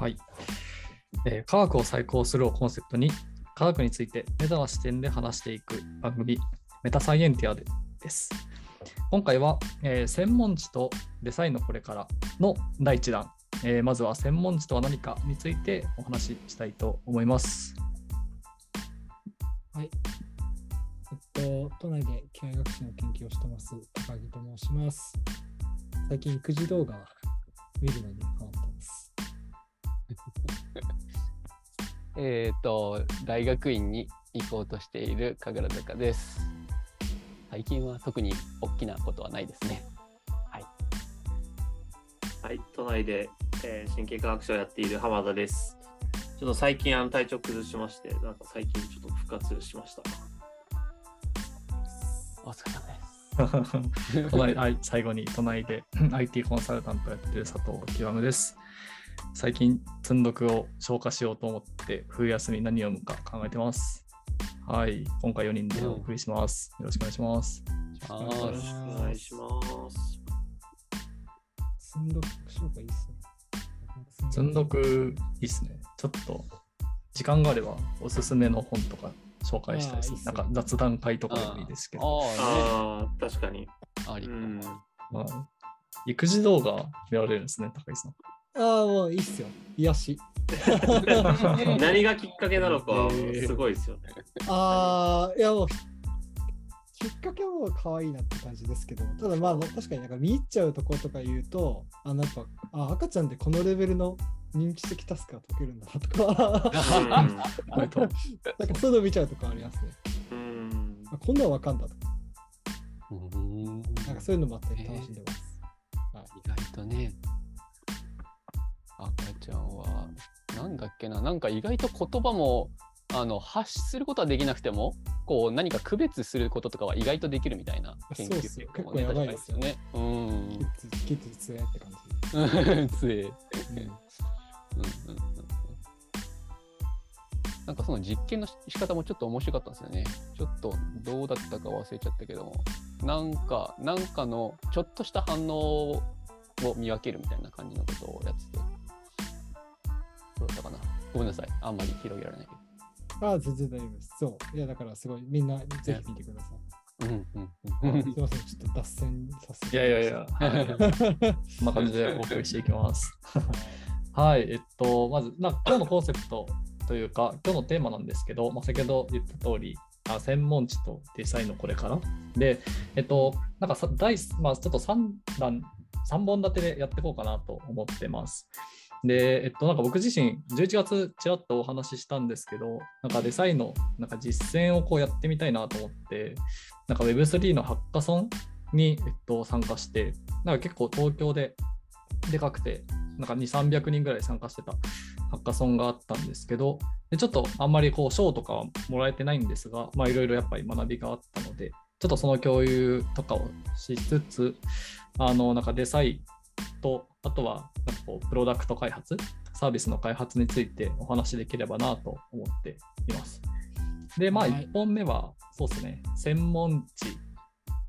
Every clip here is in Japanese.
はい、えー科学を再考するをコンセプトに科学についてメタな視点で話していく番組メタサイエンティアでです。今回は、えー専門知とデザインのこれからの第1弾、えーまずは専門知とは何かについてお話ししたいと思います。はい。えっと、都内で機械学習の研究をしてます、高木と申します。最近、育児動画見るのにハマえっ、と、大学院に行こうとしている神楽坂です。最近は特に大きなことはないですね。はい。はい、都内で、えー神経科学者をやっている浜田です。ちょっと最近あの体調崩しまして、なんか最近ちょっと復活しました。お疲れ様です。隣はい、最後に隣で IT コンサルタントやってる佐藤極です。最近、積んどくを消化しようと思って、冬休み何読むか考えてます。はい、今回4人でお送りします。よろしくお願いします。あお願いよろしますしくお願いします。積んどく紹介いいっすね。積んどくいいっすね。ちょっと時間があればおすすめの本とか紹介したいですいいっ。すねなんか雑談会とかでもいいですけど。あああ、確かに。あ、りう。ん。はい育児動画見られるんですね、高井さん。ああ、もういいっすよ。癒し。何がきっかけなのかえー、すごいですよね。ああ、いやもう、きっかけはもう可愛いなって感じですけど、ただまあ確かになんか見入っちゃうところとか言うと、あ、なんか、あ、赤ちゃんでこのレベルの認知的タスクが解けるんだなとか、なんかそういうの見ちゃうとこありますね。うん。うんあこんなんわかんだとか、うーんなんかそういうのもあって楽しんでます。意外とね、赤ちゃんは、なんだっけな、なんか意外と言葉もあの発することはできなくても、こう何か区別することとかは意外とできるみたいな研究結構ですよにね。うんキ。ッズ、キッズ強いって感じ。強い。うんうんうんうんなんかその実験の仕方もちょっと面白かったんですよね。ちょっとどうだったか忘れちゃったけども、なんか、なんかのちょっとした反応を見分けるみたいな感じのことをやってて。どうだったかなごめんなさい。あんまり広げられないけああ、全然大丈夫です。そう。いや、だからすごい、みんなぜひ見てください。ど。うんうんすいません、ちょっと脱線させて。いやいやいや、はいそんな感じでお送りしていきます。はい、えっと、まず、な今日のコンセプトというか、今日のテーマなんですけど、まあ、先ほど言った通り、あ専門知とデザインのこれから。で、えっと、なんかさ第、まあ、ちょっと3段、3本立てでやっていこうかなと思ってます。で、えっと、なんか僕自身、11月ちらっとお話ししたんですけど、なんかデザインのなんか実践をこうやってみたいなと思って、なんか Web3 のハッカソンに、えっと、参加して、なんか結構東京ででかくて、なんか2、300人ぐらい参加してたハッカソンがあったんですけど、でちょっとあんまりこう賞とかはもらえてないんですが、まあいろいろやっぱり学びがあったので、ちょっとその共有とかをしつつ、あの、なんかデザインと、あとはなんかこうプロダクト開発、サービスの開発についてお話しできればなと思っています。で、まあはい1本目は、そうですね、専門知。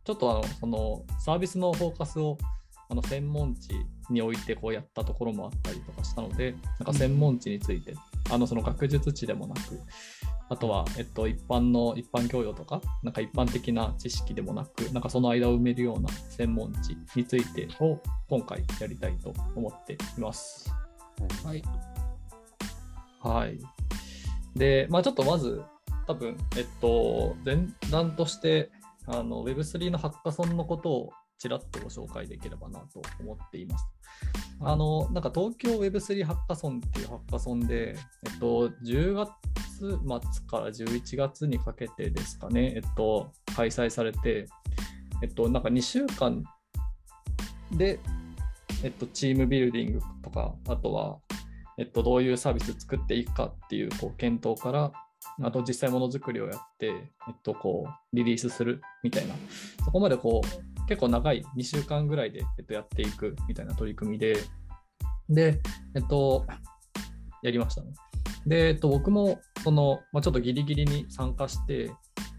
ちょっとあの、そのサービスのフォーカスをあの専門知においてこうやったところもあったりとかしたので、なんか専門知について、あのその学術知でもなく、あとは、えっと、一般の一般教養とか、なんか一般的な知識でもなく、なんかその間を埋めるような専門知についてを今回やりたいと思っています。はい。はい。で、まあちょっとまず、多分、えっと、前段として、あの Web3 のハッカソンのことをちらっとご紹介できればなと思っています。あの、なんか東京 Web3 ハッカソンっていうハッカソンで、えっと、10月末から11月にかけてですかね、えっと、開催されて、えっと、なんか2週間で、えっと、チームビルディングとか、あとは、えっと、どういうサービス作っていくかっていうこう検討から、あと実際ものづくりをやって、えっと、こうリリースするみたいな、そこまでこう結構長い2週間ぐらいで、えっと、やっていくみたいな取り組みで、で、えっと、やりましたね。で、えっと、僕もその、まあ、ちょっとギリギリに参加して、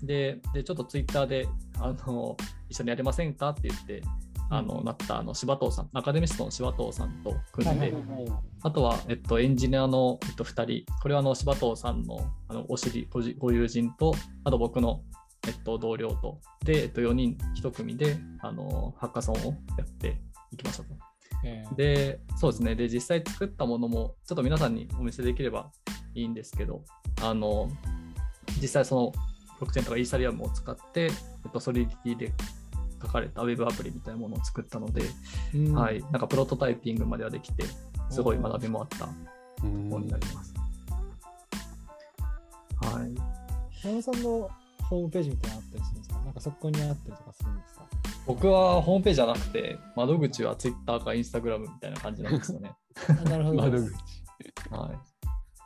で、でちょっとツイッターであの一緒にやりませんかって言って、あのなったあの柴藤さん、アカデミストの柴藤さんと組んで、はいはいはいあとは、えっと、エンジニアの、えっと、2人、これはあの柴藤さんのあのお知りご友人と、あと僕の、えっと、同僚と、で、えっと、4人1組であのハッカソンをやっていきましたと。えーで、そうですね。で、実際作ったものも、ちょっと皆さんにお見せできればいいんですけど、あの、実際その、ブロックチェーンとかイーサリアムを使って、えっと、ソリディで書かれたウェブアプリみたいなものを作ったので、うんはい、なんかプロトタイピングまではできて、すごい学びもあったうん本になります。はい。山本さんのホームページみたいなのあったりするんですか？なんかそこにあったりとかするんですか？僕はホームページじゃなくて、窓口は Twitter か Instagram みたいな感じなんですよね。あなるほど。窓口。は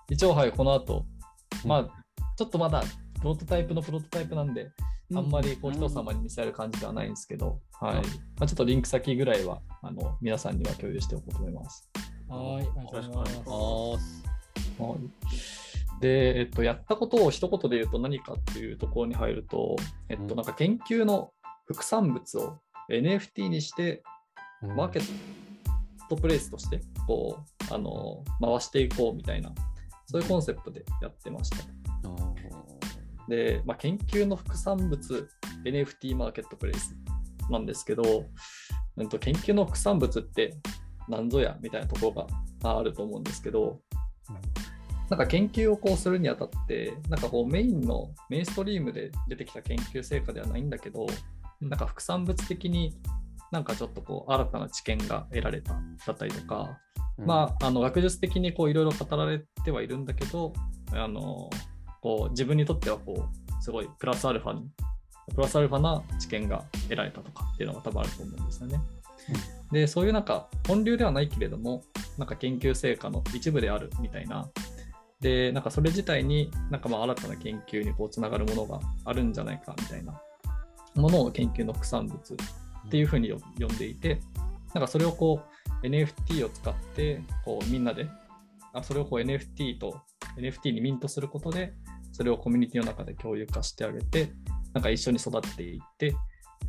い。一応、はい、この後、まあ、ちょっとまだプロトタイプのプロトタイプなんで、あんまりこう人様に見せる感じではないんですけど、はい。まあ、ちょっとリンク先ぐらいは、あの、皆さんには共有しておこうと思います。はい、ありがとうございます。はいで、えっと、やったことを一言で言うと何かっていうところに入ると、えっと、うん。なんか研究の副産物を NFT にして、うん。マーケットプレイスとして、こう、あの、回していこうみたいな、そういうコンセプトでやってました。で、まあ、研究の副産物 NFT マーケットプレイスなんですけど、うんと研究の副産物って何ぞやみたいなところがあると思うんですけど、なんか研究をこうするにあたって、なんかこうメインのメインストリームで出てきた研究成果ではないんだけど、なんか副産物的になんかちょっとこう新たな知見が得られただったりとか、まあ、あの学術的にこういろいろ語られてはいるんだけど、あのこう自分にとってはこうすごいプラスアルファに、プラスアルファな知見が得られたとかっていうのが多分あると思うんですよね。で、そういうなんか本流ではないけれども、なんか研究成果の一部であるみたいな。で、なんかそれ自体になんかまあ新たな研究にこうつながるものがあるんじゃないかみたいなものを研究の副産物っていうふうに呼んでいて、なんかそれをこう NFT を使ってこうみんなであそれをこう NFT と NFT にミントすることでそれをコミュニティの中で共有化してあげてなんか一緒に育てていって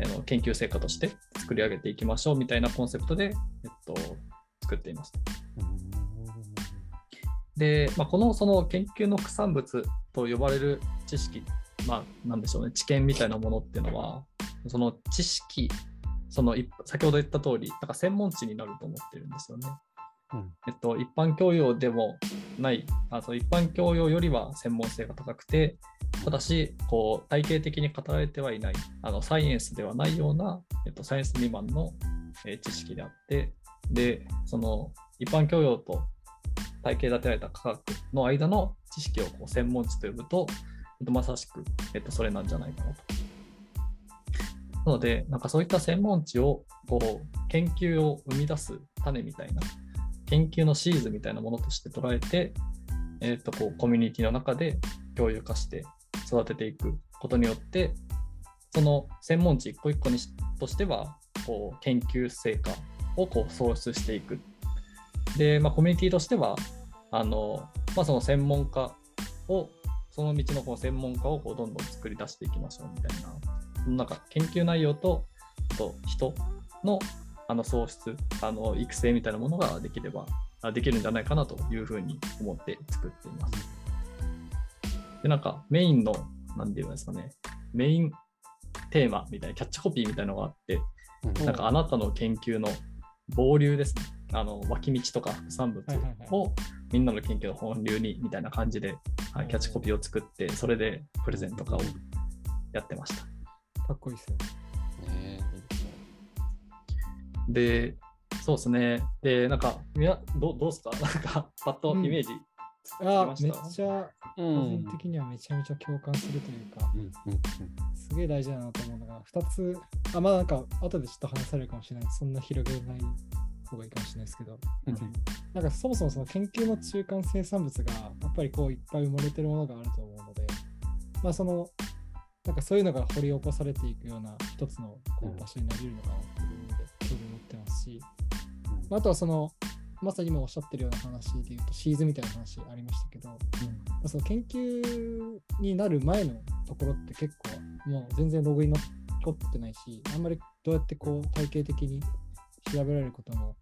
あの研究成果として作り上げていきましょうみたいなコンセプトで、えっと、作っています。で、まあ、このその研究の副産物と呼ばれる知識、まあ、なんでしょうね、知見みたいなものっていうのは、その知識、そのい先ほど言った通り、なんか専門知になると思ってるんですよね。うんえっと、一般教養でもない、あその一般教養よりは専門性が高くて、ただし、こう体系的に語られてはいない、あのサイエンスではないような、えっと、サイエンス未満の、えー知識であって、で、その一般教養と体系立てられた科学の間の知識をこう専門知と呼ぶと、えっとまさしく、えっと、それなんじゃないかなと。なので、なんかそういった専門知をこう研究を生み出す種みたいな、研究のシーズみたいなものとして捉えて、えっとこうコミュニティの中で共有化して育てていくことによって、その専門知一個一個にとしては、こう研究成果をこう創出していく。で、まあ、コミュニティとしては、あのまあ、その専門家を、その道のこう専門家をこうどんどん作り出していきましょうみたいな、なんか研究内容とあと人のあの創出、あの育成みたいなものができれば、あできるんじゃないかなというふうに思って作っています。で、なんかメインの、なんていうんですかね、メインテーマみたいな、キャッチコピーみたいなのがあって、うんなんかあなたの研究の傍流ですね。あの脇道とか副産物をみんなの研究の本流にみたいな感じで、はい、キャッチコピーを作って、それでプレゼントとかをやってました。かっこいいですね。ねいいですねで、そうですね。で、なんか、みなどうどうですか？なんか、パッとイメージつきあました、めっちゃ、う個ん人的にはめちゃめちゃ共感するというか、うんうんすげえ大事だなと思うのが、2つ、あ、まあなんか、後でちょっと話されるかもしれない。そんな広げない方がいいかもしれないですけど、うんなんかそもそもその研究の中間生産物が、やっぱりこういっぱい埋もれてるものがあると思うので、まあその、なんかそういうのが掘り起こされていくような一つのこうん。う場所になり得るのかなっていう意味で興味を持ってますし、まああとはその、まさに今おっしゃってるような話で言うと、シーズみたいな話ありましたけど、まあその研究になる前のところって結構もう全然ログインのこ残ってないし、あんまりどうやってこう体系的に調べられることも、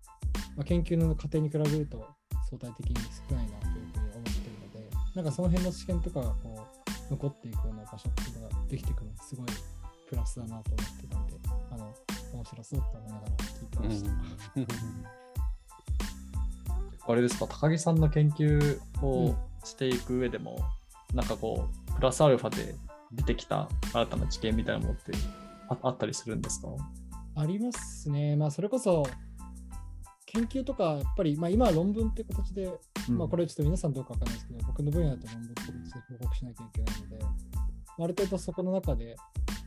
まあ、研究の過程に比べると相対的に少ないなというふうに思ってるので、なんかその辺の試験とかがこう残っていくような場所っていうのができてくるのはすごいプラスだなと思ってたんで、あの面白そうと思いながら聞いてました。あれですか、高木さんの研究をしていく上でも、なんかこう、プラスアルファで出てきた新たな知見みたいなものってああったりするんですか？ありますね。まあ、それこそ、研究とか、やっぱり、まあ、今は論文っていう形で、まあ、これちょっと皆さんどうかわかんないですけど、僕の分野だと論文って形で報告しなきゃいけないので、ある程度そこの中で、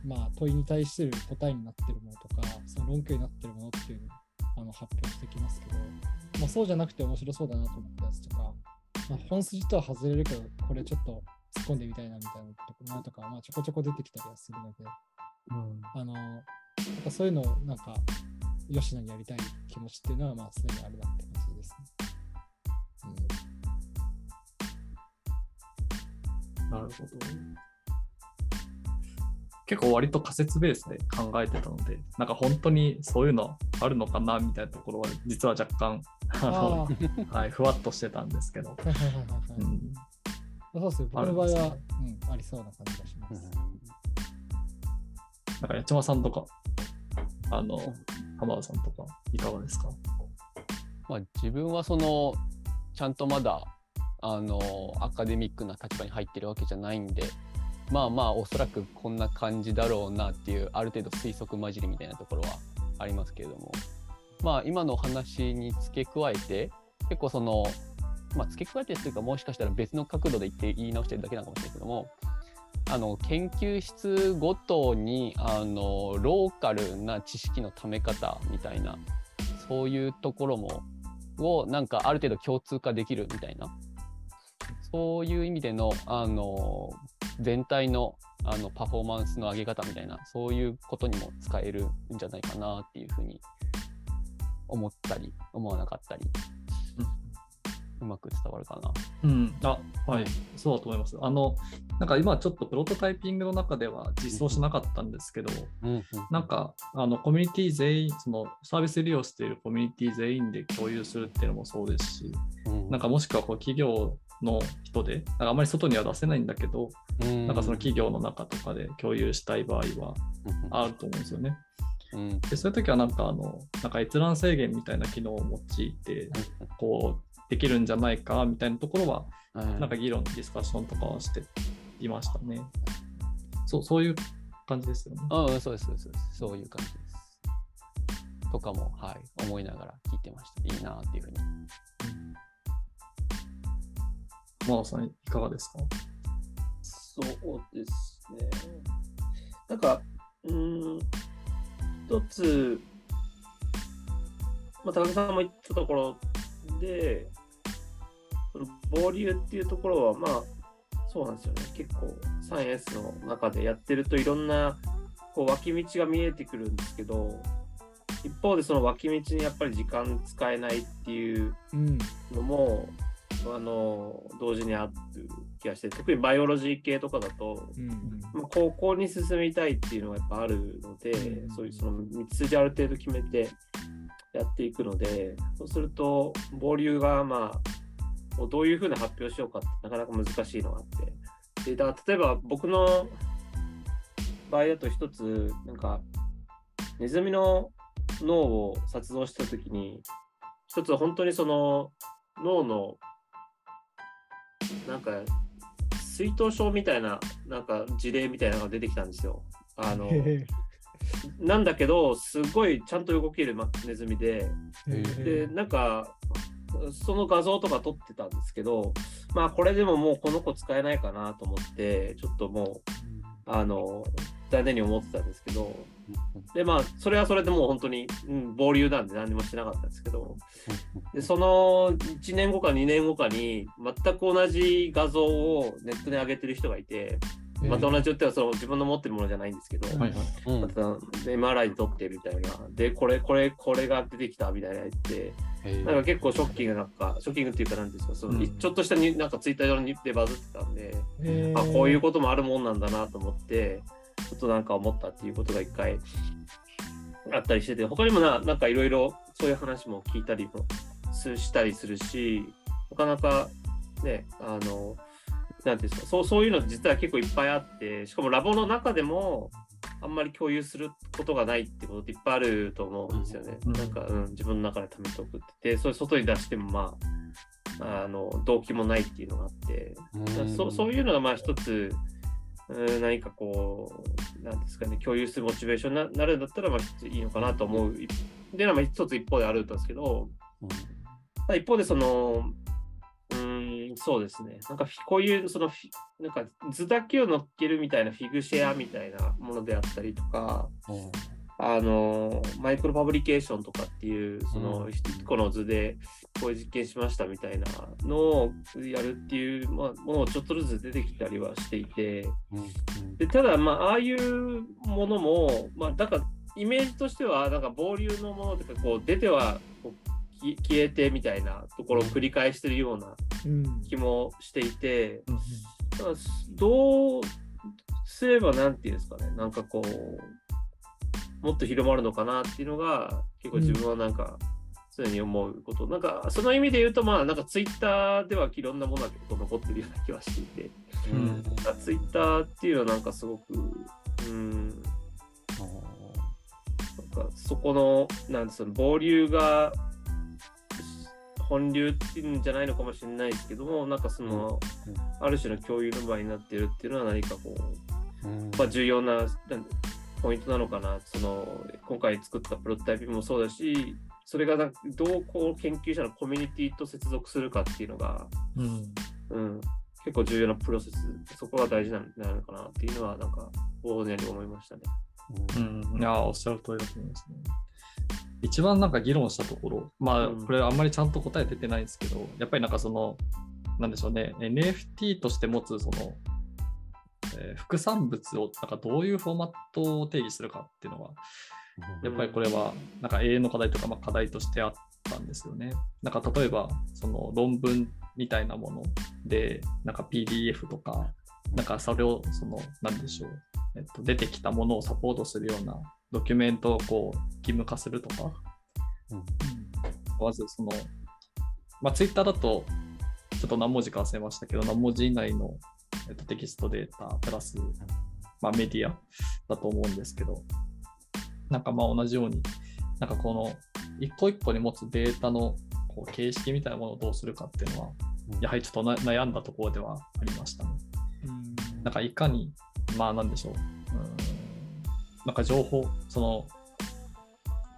まあ、問いに対する答えになってるものとか、その論拠になってるものっていうのをあの発表してきますけど、まあ、そうじゃなくて面白そうだなと思ったやつとか、まあ、本筋とは外れるけど、これちょっと突っ込んでみたいなみたいなものとか、まあ、ちょこちょこ出てきたりはするので、あの、なんかそういうのをなんか、吉野にやりたい気持ちっていうのは、まあ、すでにあるなって感じですね。なるほど。結構割と仮説ベースで考えてたので、なんか本当にそういうのあるのかなみたいなところは、実は若干、あはい、ふわっとしてたんですけど。うんそうですね、僕の場合は、ねうん、ありそうな感じがします。なんか八幡さんとか、あの、浜田さんとか、いかがですか？まあ、自分はそのちゃんとまだあのアカデミックな立場に入ってるわけじゃないんでまあまあおそらくこんな感じだろうなっていうある程度推測混じりみたいなところはありますけれども。まあ今のお話に付け加えて結構そのまあ付け加えてというかもしかしたら別の角度で言って言い直してるだけなのかもしれないけどもあの研究室ごとにあのローカルな知識のため方みたいなそういうところもをなんかある程度共通化できるみたいなそういう意味でのあの全体のあのパフォーマンスの上げ方みたいなそういうことにも使えるんじゃないかなっていうふうに思ったり思わなかったり。うまく伝わるかな。うん、あ、はい、そうだと思います。あの、なんか今ちょっとプロトタイピングの中では実装しなかったんですけど、うんなんかあのコミュニティ全員、そのサービス利用しているコミュニティ全員で共有するっていうのもそうですし、うんなんかもしくはこう企業の人で、なんかあまり外には出せないんだけど、うんなんかその企業の中とかで共有したい場合はうんあると思うんですよね。うん。でそういう時はなんかあの、なんか閲覧制限みたいな機能を用いて、こう、できるんじゃないかみたいなところは、うんなんか議論、ディスカッションとかはしていましたね。そう、そういう感じですよね。うん、そうです、そうです、そういう感じです。とかも、はい、思いながら聞いてました。いいなっていうふうに。マナさん、いかがですか？そうですね。なんか、うーん、一つ、まあ、高木さんも言ったところで、そのボリューっていうところは、まあ、そうなんですよね。結構、サイエンスの中でやってるといろんなこう脇道が見えてくるんですけど、一方でその脇道にやっぱり時間使えないっていううん。のもあの同時にある気がして特にバイオロジー系とかだと、うん。まあ、高校に進みたいっていうのがやっぱあるので、うんそういうその道筋ある程度決めてやっていくのでそうするとボリューがまあもうどういうふうな発表しようかってなかなか難しいのがあって。でだ例えば僕の場合だと一つなんかネズミの脳を撮像した時に一つ本当にその脳のなんか水頭症みたいななんか事例みたいなのが出てきたんですよ。あのへ なんだけどすごいちゃんと動けるまネズミで。へでなんかその画像とか撮ってたんですけどまあこれでももうこの子使えないかなと思ってちょっともうあの残念に思ってたんですけどでまあそれはそれでもう本当に、うん、暴流なんで何もしてなかったんですけどでその1年後か2年後かに全く同じ画像をネットに上げてる人がいて、また同じよってはその自分の持ってるものじゃないんですけど、うんはいはい。うん。またで MRI で撮ってみたいな。でこれこれこれが出てきたみたいな言ってへなんか結構ショッキングなんかショッキングっていうかなんですかその、うん。ちょっとしたになんかツイッター上にでバズってたんで、へあこういうこともあるもんなんだなと思ってょっとなんか思ったっていうことが一回あったりしてて、他にもななんかいろいろそういう話も聞いたりもすしたりするし、なかなかね、あの、なんていうんですかそう、そういうの実は結構いっぱいあって、しかもラボの中でも、あんまり共有することがないってことっていっぱいあると思うんですよね。うんなんか、うん、自分の中で貯めておくって。で、それ外に出してもまあ、あの、動機もないっていうのがあって、だからそそういうのがまあ一つ、うん何かこう、なんですかね、共有するモチベーションにななるんだったら、まあいいのかなと思う。で、まあ一つ一方であるんですけど、ただ一方でその、そうですね。なんかこういうそのなんか図だけを乗っけるみたいなフィグシェアみたいなものであったりとか、あのマイクロファブリケーションとかっていうそのうん。一個の図でこういう実験しましたみたいなのをやるっていうまあものをちょっとずつ出てきたりはしていてでただまあああいうものもまあだからイメージとしてはなんか暴流のものとかこう出てはこうき消えてみたいなところを繰り返してるようなうん。気もしていてうんだからどうすればなんていうんですかね。なんかこうもっと広まるのかなっていうのが結構自分はなんか常に思うこと、なんかその意味で言うとまあなんかツイッターではいろんなものが結構残ってるような気はしていて。うん。ツイッターっていうのはなんかすごくうん。なんかそこのなんですか暴流が本流っていうんじゃないのかもしれないですけどもなんかその、うんある種の共有の場になってるっていうのは何かこうまあ、重要なポイントなのかな、その今回作ったプロトタイピングもそうだし、それがどうこう研究者のコミュニティと接続するかっていうのが、うん。うん、結構重要なプロセス、そこが大事ななのかなっていうのは、なんか、大根に思いましたね。うん、いや、おっしゃる通りだと思いますね。一番なんか議論したところ、まあ、うんこれあんまりちゃんと答え出てないんですけど、やっぱりなんかその、なんでしょうね、NFT として持つその、えー副産物をなんかどういうフォーマットを定義するかっていうのは、やっぱりこれはなんか永遠の課題とか、まあ、課題としてあったんですよね。なんか例えば、その論文みたいなもので、なんか PDF とか、なんかそれを、その、なんでしょう、えっと、出てきたものをサポートするようなドキュメントをこう義務化するとか、まずその、まあ、Twitter だと、ちょっと何文字か忘れましたけど、何文字以内の、えっと、テキストデータプラス、まあ、メディアだと思うんですけど、なんかまあ同じように、なんかこの一個一個に持つデータのこう形式みたいなものをどうするかっていうのは、やはりちょっとな悩んだところではありましたね。うん。なんかいかに、まあなんでしょう、うーんなんか情報、その、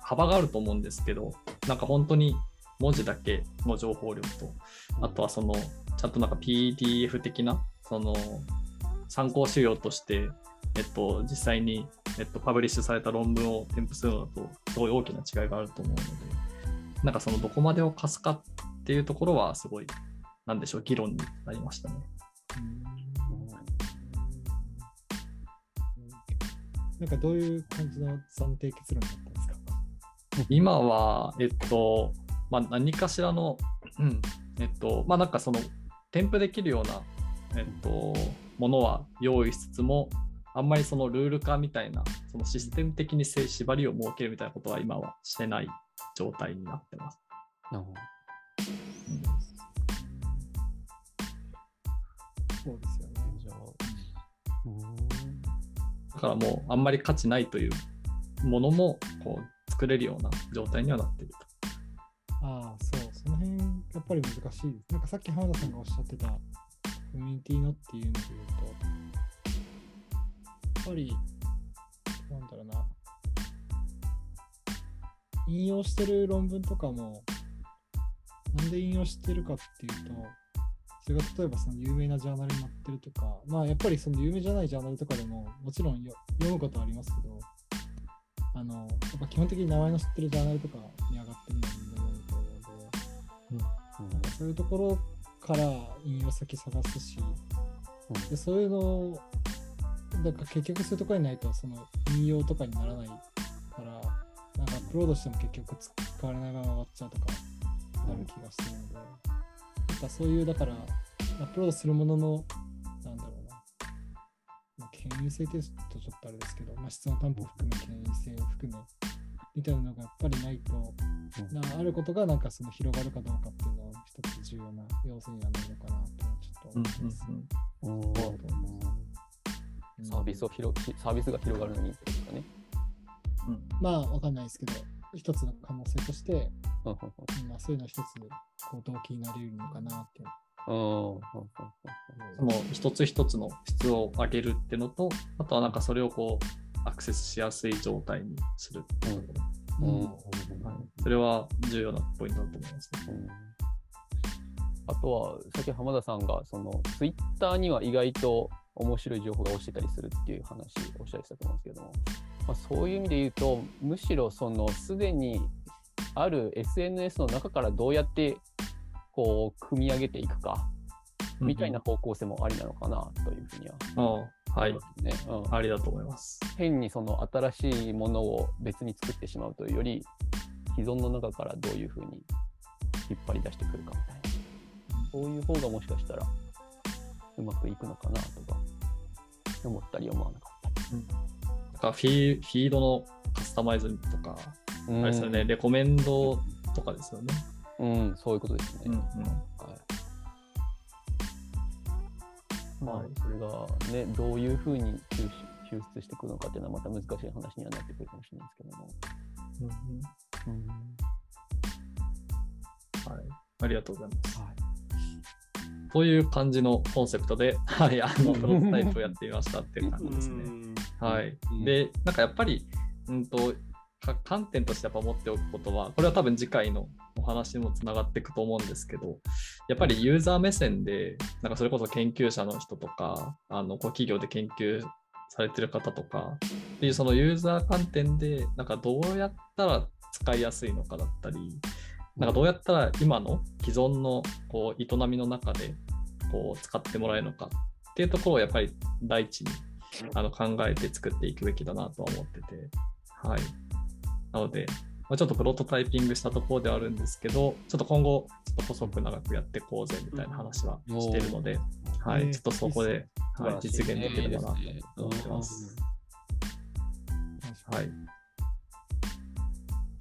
幅があると思うんですけど、なんか本当に文字だけの情報量と、あとはその、ちゃんとなんか PDF 的な、その、参考資料として、えっと、実際に、えっと、パブリッシュされた論文を添付するのと、すごい大きな違いがあると思うので、なんかそのどこまでを貸すかっていうところは、すごい、なんでしょう、議論になりましたね。なんかどういう感じの暫定結論だったんですか？今は、えっと、まあ、何かしらの、うん、えっと、まあ、なんかその、添付できるような、えっと、ものは用意しつつも、あんまりそのルール化みたいな、そのシステム的にせ縛りを設けるみたいなことは今はしてない状態になってます。なるほど。うん。そうですからもう、あんまり価値ないというものも、こう、作れるような状態にはなっていると。ああ、そう、その辺、やっぱり難しいです。なんかさっき浜田さんがおっしゃってた、コミュニティのっていうので言うと、やっぱり、なんだろうな、引用してる論文とかも、なんで引用してるかっていうと、それが例えばその有名なジャーナルに載ってるとか、まあやっぱりその有名じゃないジャーナルとかでももちろんよ読むことはありますけど、あの、やっぱ基本的に名前の知ってるジャーナルとかに上がってるのはみんな読むと思うので、うんそういうところから引用先探すし、でそういうのを、だから結局そういうところにないとその引用とかにならないから、なんかアップロードしても結局使われないまま終わっちゃうとかなる気がしてるので、かそういう、だからアップロードするものの、なんだろうな、まあ、権威性テストちょっとあれですけど、まあ、質の担保を含め、権威性を含め、みたいなのがやっぱりないと、うん。なあることがなんかその広がるかどうかっていうのは一つ重要な要素にはなるのかなとちょっとうん思います。うんうんそうだと思いうん。サービスを広ひサービスが広がるのにってことですかね。うんまあ、わかんないですけど、一つの可能性として、まあ、そういうのは一つこう動機になり得るのかなって。その一つ一つの質を上げるっていうのと、あとはなんかそれをこうアクセスしやすい状態にするっていうとこうんうん。うん。ろ、はい、それは重要なポイントだと思いますね。うん。あとは、さっき浜田さんが、そのツイッターには意外と面白い情報が落ちてたりするっていう話をおっしゃりしたと思うんですけども、まあ、そういう意味で言うと、むしろそのすでにある SNS の中からどうやってこう組み上げていくかみたいな方向性もありなのかなというふうには。ああはい。思い、ますね。うん。ありだと思います。変にその新しいものを別に作ってしまうというより既存の中からどういうふうに引っ張り出してくるかみたいな。そういう方がもしかしたらうまくいくのかなとか思ったり思わなかったなんかフィーフィードのカスタマイズとか、り。あれですよね、レコメンドとかですよね。うん、うん、そういうことですね。うんうんはいまあはい、それがね、どういうふうに抽出してくるのかっていうのはまた難しい話にはなってくるかもしれないですけども。うんうんうんはい、ありがとうございます。はいという感じのコンセプトで、はい、あのプロトタイプをやってみましたっていう感じですね。はいうん。で、なんかやっぱり、うんと、か観点としてやっぱ持っておくことは、これは多分次回のお話にもつながっていくと思うんですけど、やっぱりユーザー目線で、なんかそれこそ研究者の人とか、あのこう企業で研究されてる方とか、っていうそのユーザー観点で、なんかどうやったら使いやすいのかだったり、なんかどうやったら今の既存のこう営みの中でこう使ってもらえるのかっていうところをやっぱり第一にあの考えて作っていくべきだなとは思ってて、はい。なので、まあ、ちょっとプロトタイピングしたところではあるんですけど、ちょっと今後、ちょっと細く長くやっていこうぜみたいな話はしてるので、はい、えーちょっとそこで、はい、実現できればなと思ってます。ははい。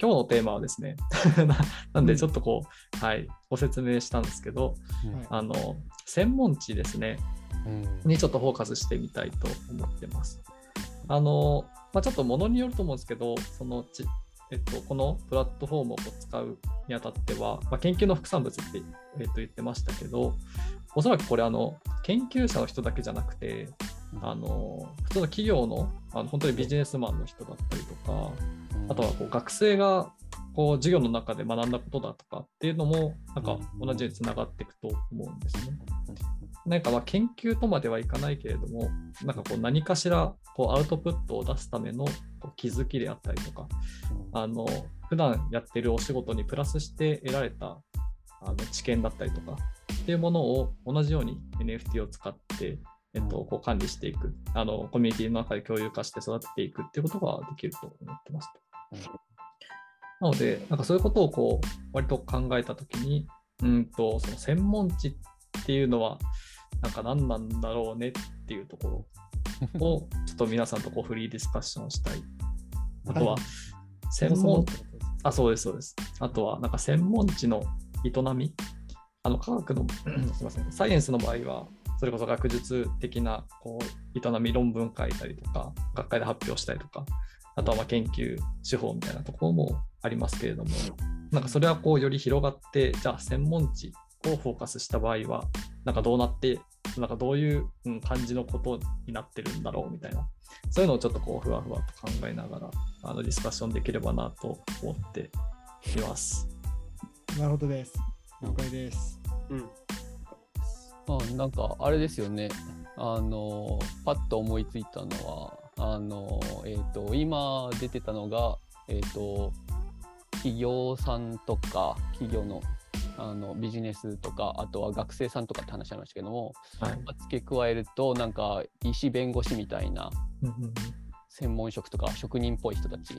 今日のテーマはですね、ななんでちょっとこう、はい、ご説明したんですけど、はいあの、専門知ですね、うんにちょっとフォーカスしてみたいと思ってます。あの、まあ、ちょっとものによると思うんですけど、そのち、えっと、このプラットフォームを使うにあたっては、まあ、研究の副産物って、えっと、言ってましたけど、おそらくこれあの、研究者の人だけじゃなくて、あの普通の企業のあの本当にビジネスマンの人だったりとか、あとはこう学生がこう授業の中で学んだことだとかっていうのも、なんか同じようにつながっていくと思うんですね。なんかまあ研究とまではいかないけれども、なんかこう何かしらこうアウトプットを出すためのこう気づきであったりとか、あの普段やってるお仕事にプラスして得られたあの知見だったりとかっていうものを同じように NFT を使って、えっと、こう管理していく。あの、コミュニティの中で共有化して育てていくっていうことができると思ってますと。なので、なんかそういうことをこう割と考えたときに、うんと、その専門知っていうのは、なんか何なんだろうねっていうところを、ちょっと皆さんとこうフリーディスカッションしたい。あとははい、専門あ、そうです、そうです。あとは、なんか専門知の営み、あの科学の、すみません、サイエンスの場合は、それこそ学術的なこう営み、論文書いたりとか、学会で発表したりとか、あとはまあ研究手法みたいなところもありますけれども、なんかそれはこうより広がって、じゃあ専門知をフォーカスした場合は、なんかどうなって、なんかどういううん感じのことになってるんだろうみたいな、そういうのをちょっとこうふわふわと考えながらあのディスカッションできればなと思っています。なるほどです。了解です。うん。まあ、なんかあれですよね。あのパッと思いついたのはあの、えー、と今出てたのが、えー、と企業さんとか企業のあのビジネスとかあとは学生さんとかって話ありましたけどもはい。付け加えるとなんか医師弁護士みたいな専門職とか職人っぽい人たちっ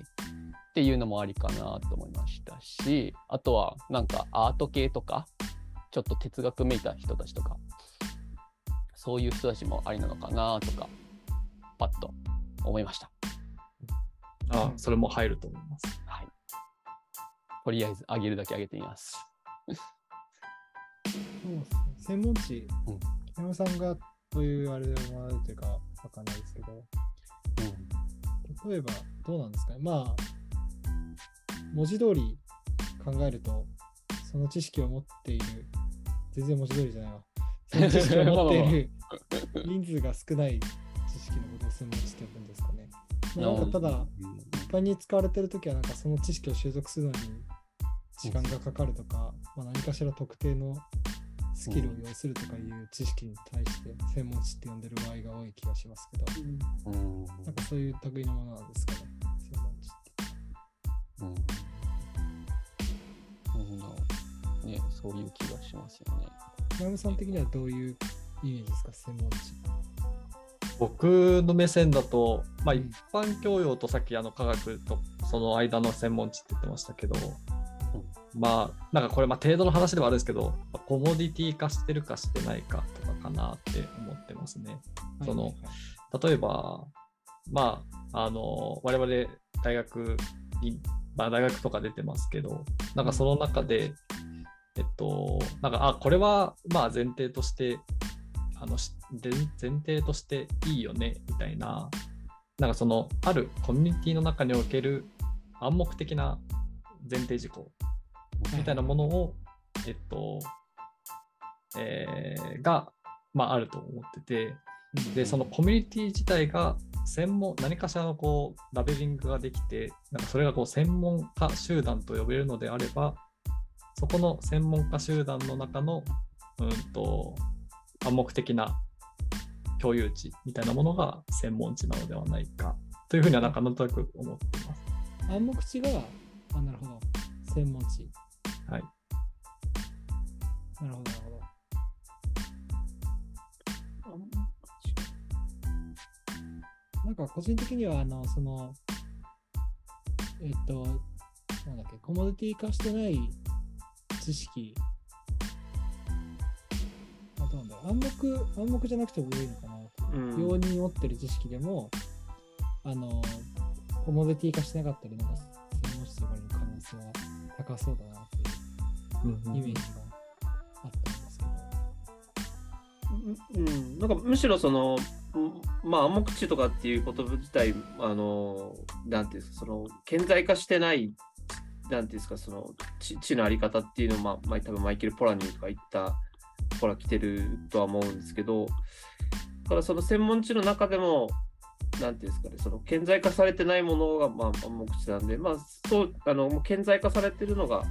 ていうのもありかなと思いましたしあとはなんかアート系とかちょっと哲学めいた人たちとかそういう人たちもありなのかなとかパッと思いました。あそれも入ると思います。はい。とりあえず上げるだけ上げてみます。専門知、うん山本さんがというあれでもらうというか、わかんないですけど、例えばどうなんですかね。まあ、文字通り考えると、その知識を持っている、全然文字通りじゃないわ。その知識を持っている 人数が少ない知識のことを専門知って呼ぶんですかね。まあ、なんかただ、うん一般に使われてるときは、なんかその知識を習得するのに時間がかかるとか、まあ、何かしら特定のスキルを要するとかいう知識に対して専門知って呼んでる場合が多い気がしますけど、うんなんかそういう類のものなんですかね、専門知って。うん。うん。ね、そういう気がしますよね。山本さん。的にはどういうイメージですか、専門知。僕の目線だと、まあ、一般教養とさっきあの科学とその間の専門知って言ってましたけど、まあなんかこれまあ程度の話ではあるんですけどまあコモディティ化してるかしてないかとかかなって思ってますね。そのはい例えばまああの我々大学に、まあ、大学とか出てますけどなんかその中で、えっとなんかあこれはまあ前提としてあの前提としていいよねみたいななんかそのあるコミュニティの中における暗黙的な前提事項みたいなものを、えっと、えーが、まあ、あると思ってて、で、そのコミュニティ自体が専門、何かしらのこう、ラベリングができて、なんかそれがこう、専門家集団と呼べるのであれば、そこの専門家集団の中の、うんと、暗黙的な共有値みたいなものが専門値なのではないかというふうにはなんかなんとなく思っています。暗黙知が、あ、なるほど、専門知。はい。なるほど、なるほど。なんか個人的には、あの、その、えっと、なんだっけ、コモディティ化してない知識、あどうなんだ暗黙、暗黙じゃなくてもいいのかなと。うん用に持ってる知識でも、あの、コモディティ化してなかったり、なんか、専門知と呼ばれる可能性は高そうだなイメージがあったんですけど。うん、なんかむしろその、うんまあ、暗黙知とかっていう言葉自体、あの、なんていうんですか、その、顕在化してない、なんていうんですか、その、知知のあり方っていうのを、まあ、まあ、多分マイケル・ポラニーとか言ったところが来てるとは思うんですけど、だからその専門知の中でも、なんていうんですかね、その顕在化されてないものが、まあ、暗黙知なんで、まあ、そう、あの、顕在化されてるのが、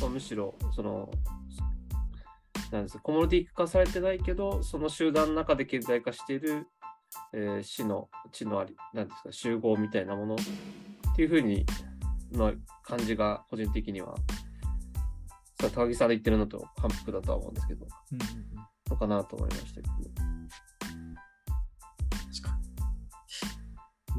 まあ、むしろ、その、なんですコモディ化されてないけど、その集団の中で顕在化している、えー死の、知のあり、なんですか、集合みたいなものっていうふうに、の感じが個人的には、高木さんの言ってるのと反復だとは思うんですけど、うんうんのかなと思いましたけど。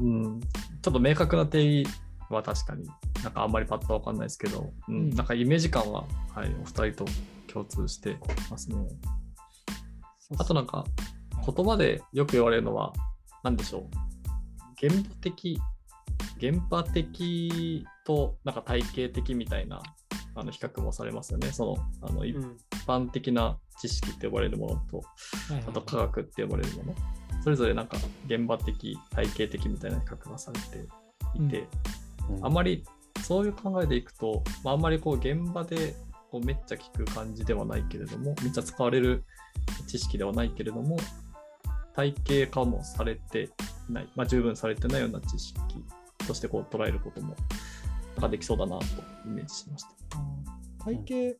うん、ちょっと明確な定義は確かに。なんかあんまりパッとわかんないですけど、うんうん。なんかイメージ感は、はい、お二人と共通してますね。あとなんか言葉でよく言われるのは何でしょう？現場的現場的となんか体系的みたいなあの比較もされますよね。そのあの一うん。般的な知識って呼ばれるものとはいはい。あと科学って呼ばれるもの、それぞれなんか現場的、体系的みたいな比較がされていて、あん。まりそういう考えでいくと、まあ、あんまりこう現場でこうめっちゃ聞く感じではないけれども、めっちゃ使われる知識ではないけれども、体系化もされてない、まあ、十分されてないような知識としてこう捉えることもなんかできそうだなとイメージしました。あー体系、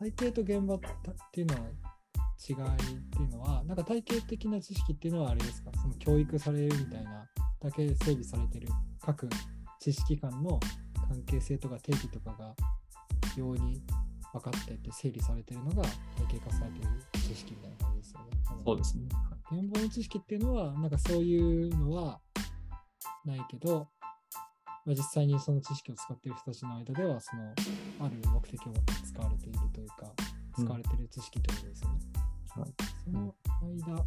体系と現場っていうのは違いっていうのは、なんか体系的な知識っていうのはあれですか、その教育されるみたいなだけ整備されてる各知識間の関係性とか定義とかが容易に分かっていて整理されてるのが体系化されてる知識みたいな感じですよね。そうですね。現場の知識っていうのは、なんかそういうのはないけど、まあ、実際にその知識を使っている人たちの間では、その、ある目的を持って使われているというか、うん使われている知識ということですよね。はいその間、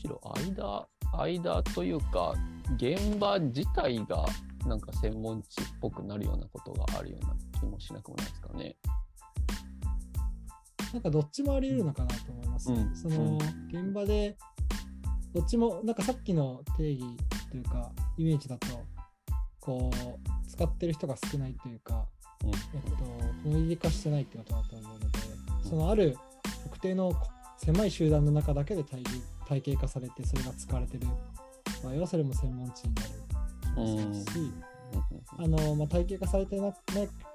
しろ間、間というか、現場自体がなんか専門地っぽくなるようなことがあるような気もしなくもないですかね。なんかどっちもあり得るのかなと思います。うんその現場でどっちもなんかさっきの定義というかイメージだとこう使ってる人が少ないというか、うんえっと、コミ化してないってことだと思うので、そのある特定の狭い集団の中だけで体体系化されてそれが使われてる。場合はそれも専門知になる。し、あのまあ、体系化されてなな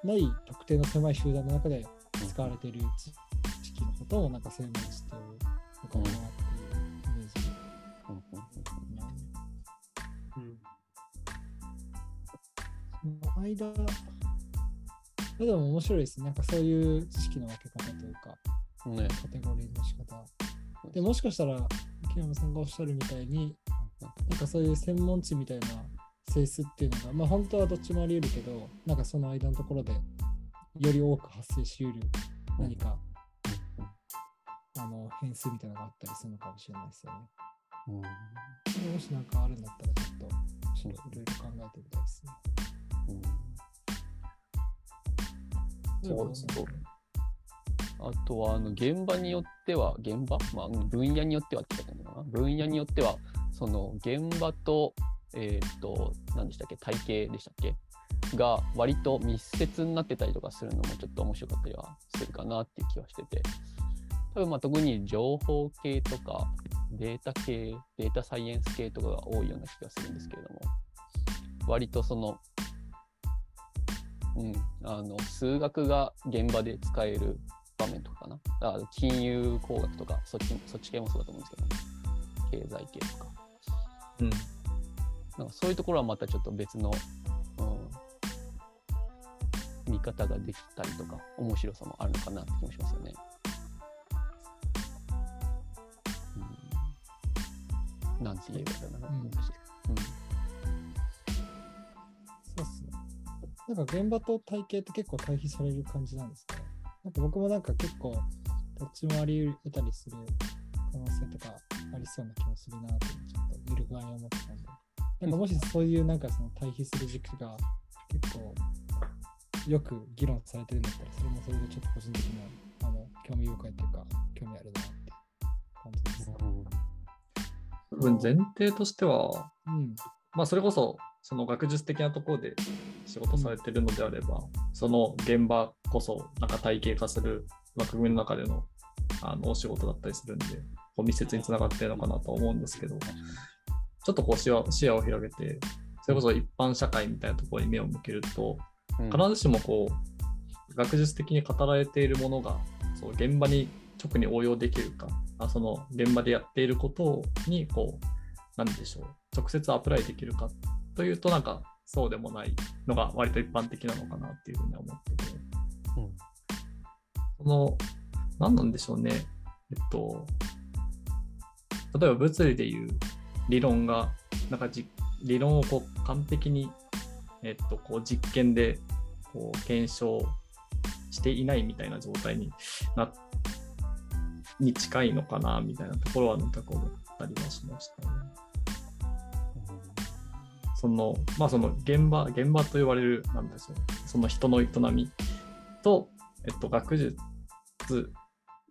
ない特定の狭い集団の中で使われている知識のことをなんか専門知っていうのかなっていうイメージ。うん。間でも面白いですね。なんかそういう知識の分け方というか、うんね。カテゴリーの仕方。でもしかしたら、木山さんがおっしゃるみたいに、なんかそういう専門知みたいな性質っていうのが、まあ本当はどっちもあり得るけど、なんかその間のところでより多く発生し得る何か、あの変数みたいなのがあったりするのかもしれないですよね。うん。それもしなんかあるんだったらちょっといろいろ考えてみたいですね。うん。そうですそうあとはあの現場によっては現場、まあ、分野によってはって言ったかな？分野によってはその現場とえーっと何でしたっけ？体系でしたっけ？が割と密接になってたりとかするのもちょっと面白かったりはするかなっていう気はしてて。多分まあ特に情報系とかデータ系データサイエンス系とかが多いような気がするんですけれども。割とそのうん、あの数学が現場で使える場面とかかな。あ金融工学とかそっち、そっち系もそうだと思うんですけど、経済系とか。うん。なんかそういうところはまたちょっと別の、うん、見方ができたりとか、面白さもあるのかなって気もしますよね。うん、なんて言えばいいかな。うんそうっすね。なんか現場と体系って結構対比される感じなんですか？ね。なんか僕もなんか結構どっちもあり得たりする可能性とかありそうな気もするなってちょっと揺るがに思ってたんで。なんかもしそういうなんかその対比する軸が結構よく議論されてるんだったらそれもそれでちょっと個人的にはあの興味深いというか興味あるなって感じですね。多分前提としては、うん。まあそれこそその学術的なところで仕事されてるのであれば、その現場こそなんか体系化する枠組みの中でのあのお仕事だったりするんで、こう密接につながってるのかなとは思うんですけど、ちょっとこう視野視野を広げて、それこそ一般社会みたいなところに目を向けると、うん。必ずしもこう学術的に語られているものがそう現場に直に応用できるかあその現場でやっていることにこう何でしょう直接アプライできるかというとなんかそうでもないのが割と一般的なのかなっていうふうには思ってて。うん。その何なんでしょうね。えっと例えば物理でいう理論がなんかじ理論をこう完璧にえっと、こう実験でこう検証していないみたいな状態になに近いのかなみたいなところはなんか思ったりはしましたね。そのまあその現場現場と言われるなんでしょうその人の営みと、えっと、学術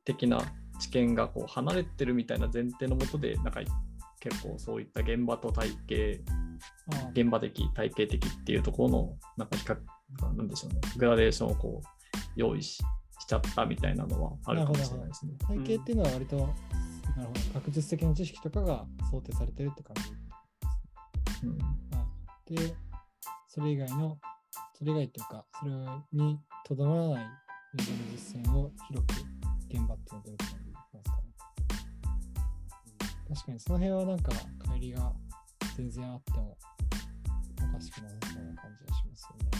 的な知見がこう離れてるみたいな前提のもとでなんか結構そういった現場と体系現場的、体系的っていうところの、なんか比較、なんでしょうね、グラデーションをこう、用意ししちゃったみたいなのはあるかもしれないですね。体系っていうのは割と、なるほど学術的な知識とかが想定されてるって感じ。うんあで、それ以外の、それ以外っていうか、それにとどまらない現場の実践を広く現場っていうのをどういうふうに言いますかね。確かにその辺はなんか乖離が全然あってもおかしくなさそうな感じがしますよね。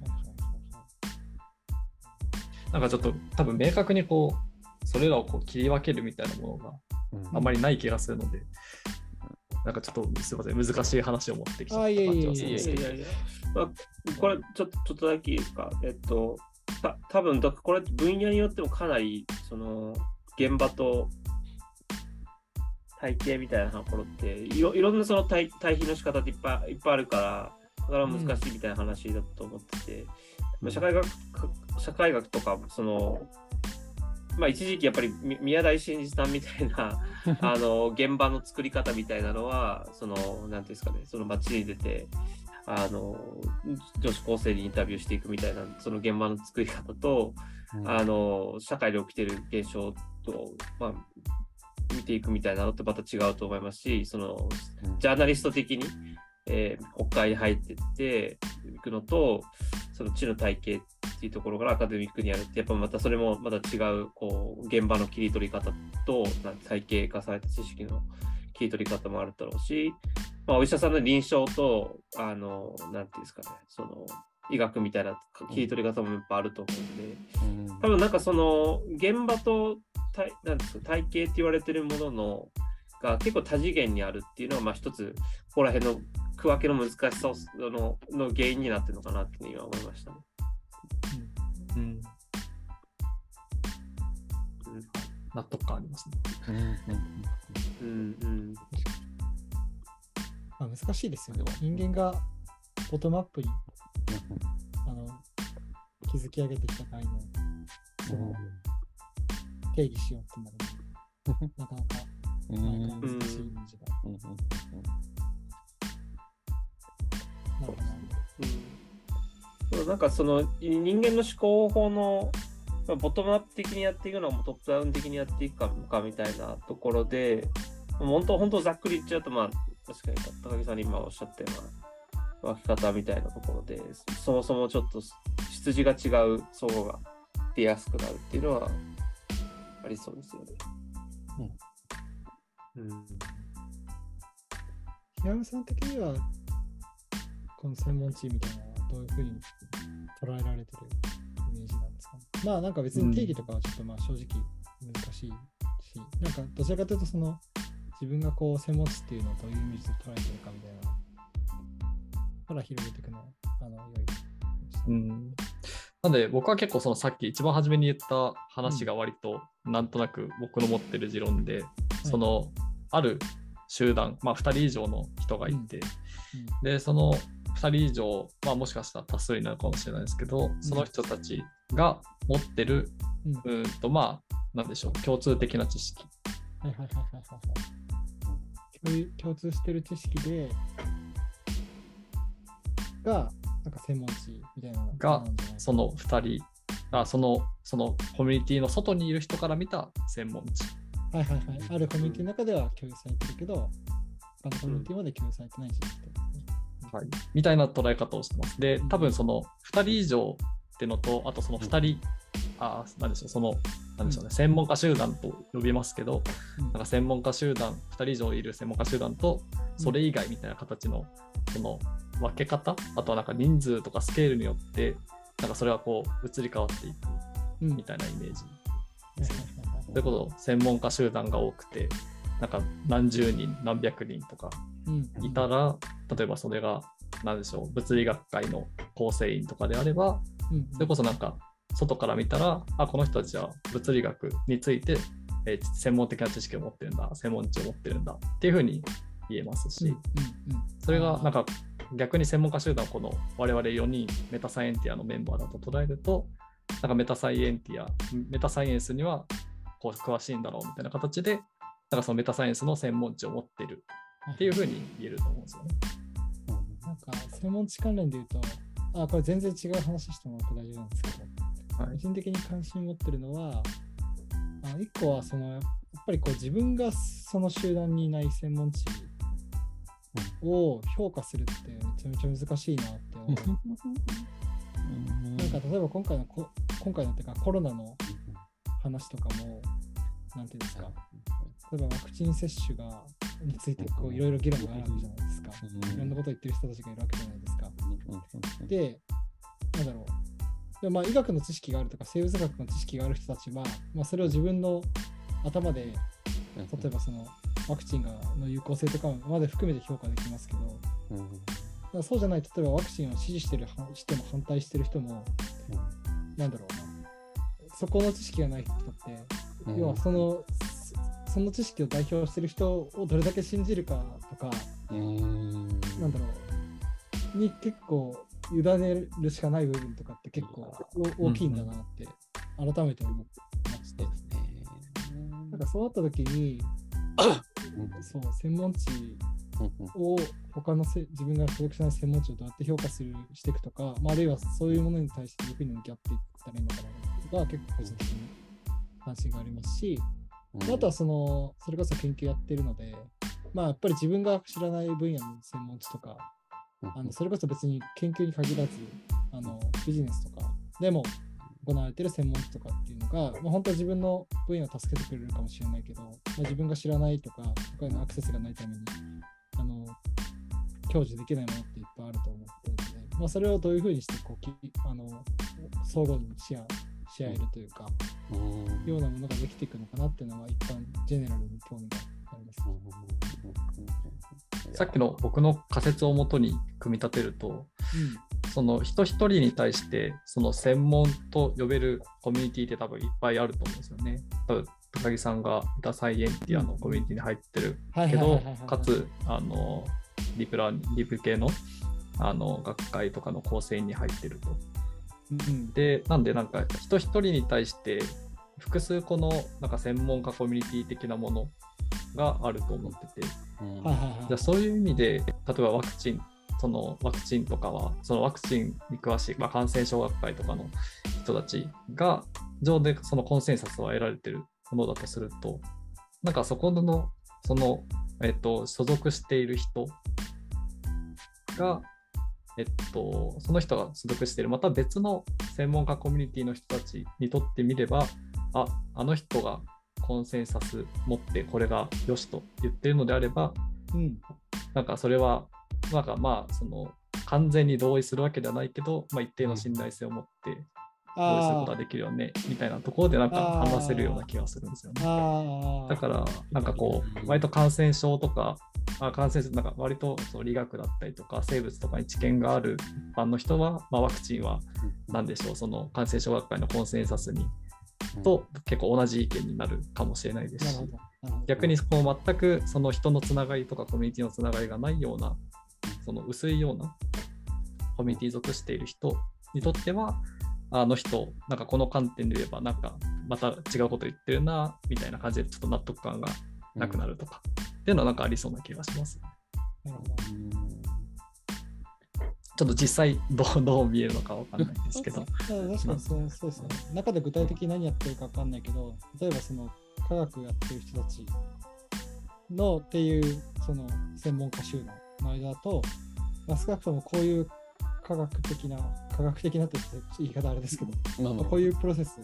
はいはいはいはい。なんかちょっと多分明確にこう、それらをこう切り分けるみたいなものがあん。まりない気がするので、なんかちょっとすいません、難しい話を持ってきちゃった感じはするんですけど。まあ、これちょっとちょっとだけいいですか。えっと、た多分だこれ分野によってもかなりその現場と体系みたいなところっていろいろんなその対対比の仕方っていっぱいいっぱいあるからだから難しいみたいな話だと思ってて、まあ社会学社会学とかそのまあ一時期やっぱりみ宮台真司さんみたいな あの現場の作り方みたいなのはそのなんていうんですかねその街に出てあの女子高生にインタビューしていくみたいなその現場の作り方と、あの社会で起きてる現象と、まあ、見ていくみたいなのってまた違うと思いますしそのジャーナリスト的に、えー国会に入ってっていくのとその知の体系っていうところからアカデミックにやるってやっぱまたそれもまた違うこう現場の切り取り方と体系化された知識の切り取り方もあるだろうし、まあ、お医者さんの臨床とあのなんていうんですかねその医学みたいな切り取り方もやっぱあると思うんで。多分なんかその現場と体なんですか体系って言われてるもののが結構多次元にあるっていうのはまあ一つここら辺の区分けの難しさをのの原因になってるのかなって今思いましたね。うん、うん。納得感ありますね。うんうん。まあ、難しいですよね。人間がボトムアップにあの築き上げてきた概念その定義しようってなると、なかなかうんなかなか難しいイメージが。うんううん、なんかその人間の思考法のまあボトムアップ的にやっていくのかトップダウン的にやっていくかかみたいなところで本当本当ざっくり言っちゃうとまあ確かに高木さんに今おっしゃったような分け方みたいなところでそもそもちょっと出自が違う相互が出やすくなるっていうのはありそうですよね。うん。平山さん的には、この専門チームみたいなのはどういうふうに捉えられてるイメージなん。ですかねまあなんか別に定義とかはちょっとまあ正直難しいし、なんかどちらかというとその自分がこう専門知っていうのをどういうイメージで捉えてるかみたいなから広げていくのはあの良いうんなんで僕は結構そのさっき一番初めに言った話が割となんとなく僕の持ってる持論で、そのある集団、まあ、2人以上の人がいて、でその2人以上、まあ、もしかしたら多数になるかもしれないですけど、その人たちが持ってるうん。うーんとまあなんでしょう共通的な知識。はいはいはいはいはい。はい共通してる知識でがなんか専門知みたいなのがその2人あそのそのコミュニティの外にいる人から見た専門知。はいはいはい。あるコミュニティの中では共有されてるけど、他のコミュニティまで共有されてない知識ってこと。ですね。はい、みたいな捉え方をしてます。で、多分その2人以上ってのと、あとその2人、あなんでしょう、その、なんでしょうね、専門家集団と呼びますけど、うん。なんか専門家集団、2人以上いる専門家集団と、それ以外みたいな形の、その分け方、あとはなんか人数とかスケールによって、なんかそれはこう移り変わっていくうんみたいなイメージ。はいはいはいはいということ専門家集団が多くて、なんか何十人、何百人とかうん。いたら、例えばそれが、なんでしょう、物理学会の構成員とかであれば、うん。それこそなんか、外から見たら、あ、この人たちは物理学について、えー専門的な知識を持ってるんだ、専門知を持ってるんだっていうふうに言えますし、それがなんか逆に専門家集団をこの我々4人メタサイエンティアのメンバーだと捉えると、なんかメタサイエンティア、メタサイエンスにはこう詳しいんだろうみたいな形で、なんかそのメタサイエンスの専門知を持ってるっていうふうに言えると思うんですよね。なんか専門知関連で言うと、あ、これ全然違う話してもらって大丈夫なんですけど、はい個人的に関心持ってるのは、あ一個はそのやっぱりこう自分がその集団にいない専門知を評価するってめちゃめちゃ難しいなって思う。なんか例えば今回のこ今回のっていうかコロナの話とかも、なんていうんですか、例えばワクチン接種がについてこういろいろ議論があるわけじゃないですか。いろんなことを言ってる人たちがいるわけじゃないですか。で、なんだろう。でもまあ医学の知識があるとか生物学の知識がある人たちは、まあ、それを自分の頭で例えばそのワクチンがの有効性とかまで含めて評価できますけど、そうじゃない例えばワクチンを支持してるはしても反対してる人も、いなんだろうな、そこの知識がない人って、うん。要はその、そその知識を代表してる人をどれだけ信じるかとか、うん。なんだろう、に結構委ねるしかない部分とかって結構お大きいんだなって改めて思ってまして、なんかそうなった時に、そう、専門知を他のせ自分が所属しない専門知をどうやって評価するしていくとか、まあ、あるいはそういうものに対してどういうふうに向き合っていったらいいのかなが結構個人的に関心がありますし、あとはそのそれこそ研究やってるので、まあ、やっぱり自分が知らない分野の専門知とか、あのそれこそ別に研究に限らずあのビジネスとかでも行われてる専門知とかっていうのが、まあ、本当は自分の分野を助けてくれるかもしれないけど、まあ、自分が知らないとか他へのアクセスがないためにあの享受できないものっていっぱいあると思ってるので、まあ、それをどういうふうにしてこうきあの相互にシェアし合えるというか、ようなものができていくのかなっていうのは一般ジェネラルに興味があります。さっきの僕の仮説をもとに組み立てると、その人一人に対してその専門と呼べるコミュニティって多分いっぱいあると思うんですよね。多分高木さんがダサイエンティアのコミュニティに入ってるはいけどかつあのリプラリプ系のあの学会とかの構成に入ってると。うん。で、なんでなんか人一人に対して複数個のなんか専門家コミュニティ的なものがあると思ってて、じゃあそういう意味で、例えばワクチン、そのワクチンとかは、そのワクチンに詳しい、まあ、感染症学会とかの人たちが上でそのコンセンサスを得られてるものだとすると、なんかそこの、その、えっと、所属している人が、えっと、その人が所属している、また別の専門家コミュニティの人たちにとってみれば、あ、あの人がコンセンサス持ってこれが良しと言ってるのであれば、うん。なんかそれは、なんかまあ、その、完全に同意するわけではないけど、まあ、一定の信頼性を持ってすることができるよね、みたいなところでなんか話せるような気がするんですよね。だから、なんかこう、割と感染症とか、あ感染症、なんか割とその理学だったりとか、生物とかに知見がある一般の人は、まあ、ワクチンは何でしょう、その感染症学会のコンセンサスにと結構同じ意見になるかもしれないですし逆にこう全くその人のつながりとかコミュニティのつながりがないような、その薄いようなコミュニティに属している人にとっては、あの人、なんかこの観点で言えば、なんかまた違うこと言ってるな、みたいな感じでちょっと納得感がなくなるとか、っていうのはなんかありそうな気がします。なるほどちょっと実際どう どう見えるのかわかんないですけど。確かにそうそうですね。中で具体的に何やってるか分かんないけど、例えばその科学やってる人たちのっていうその専門家集団の間だと、まあ、少なくともこういう科学的な、科学的なって言い方あれですけど、まあまあ。こういうプロセス、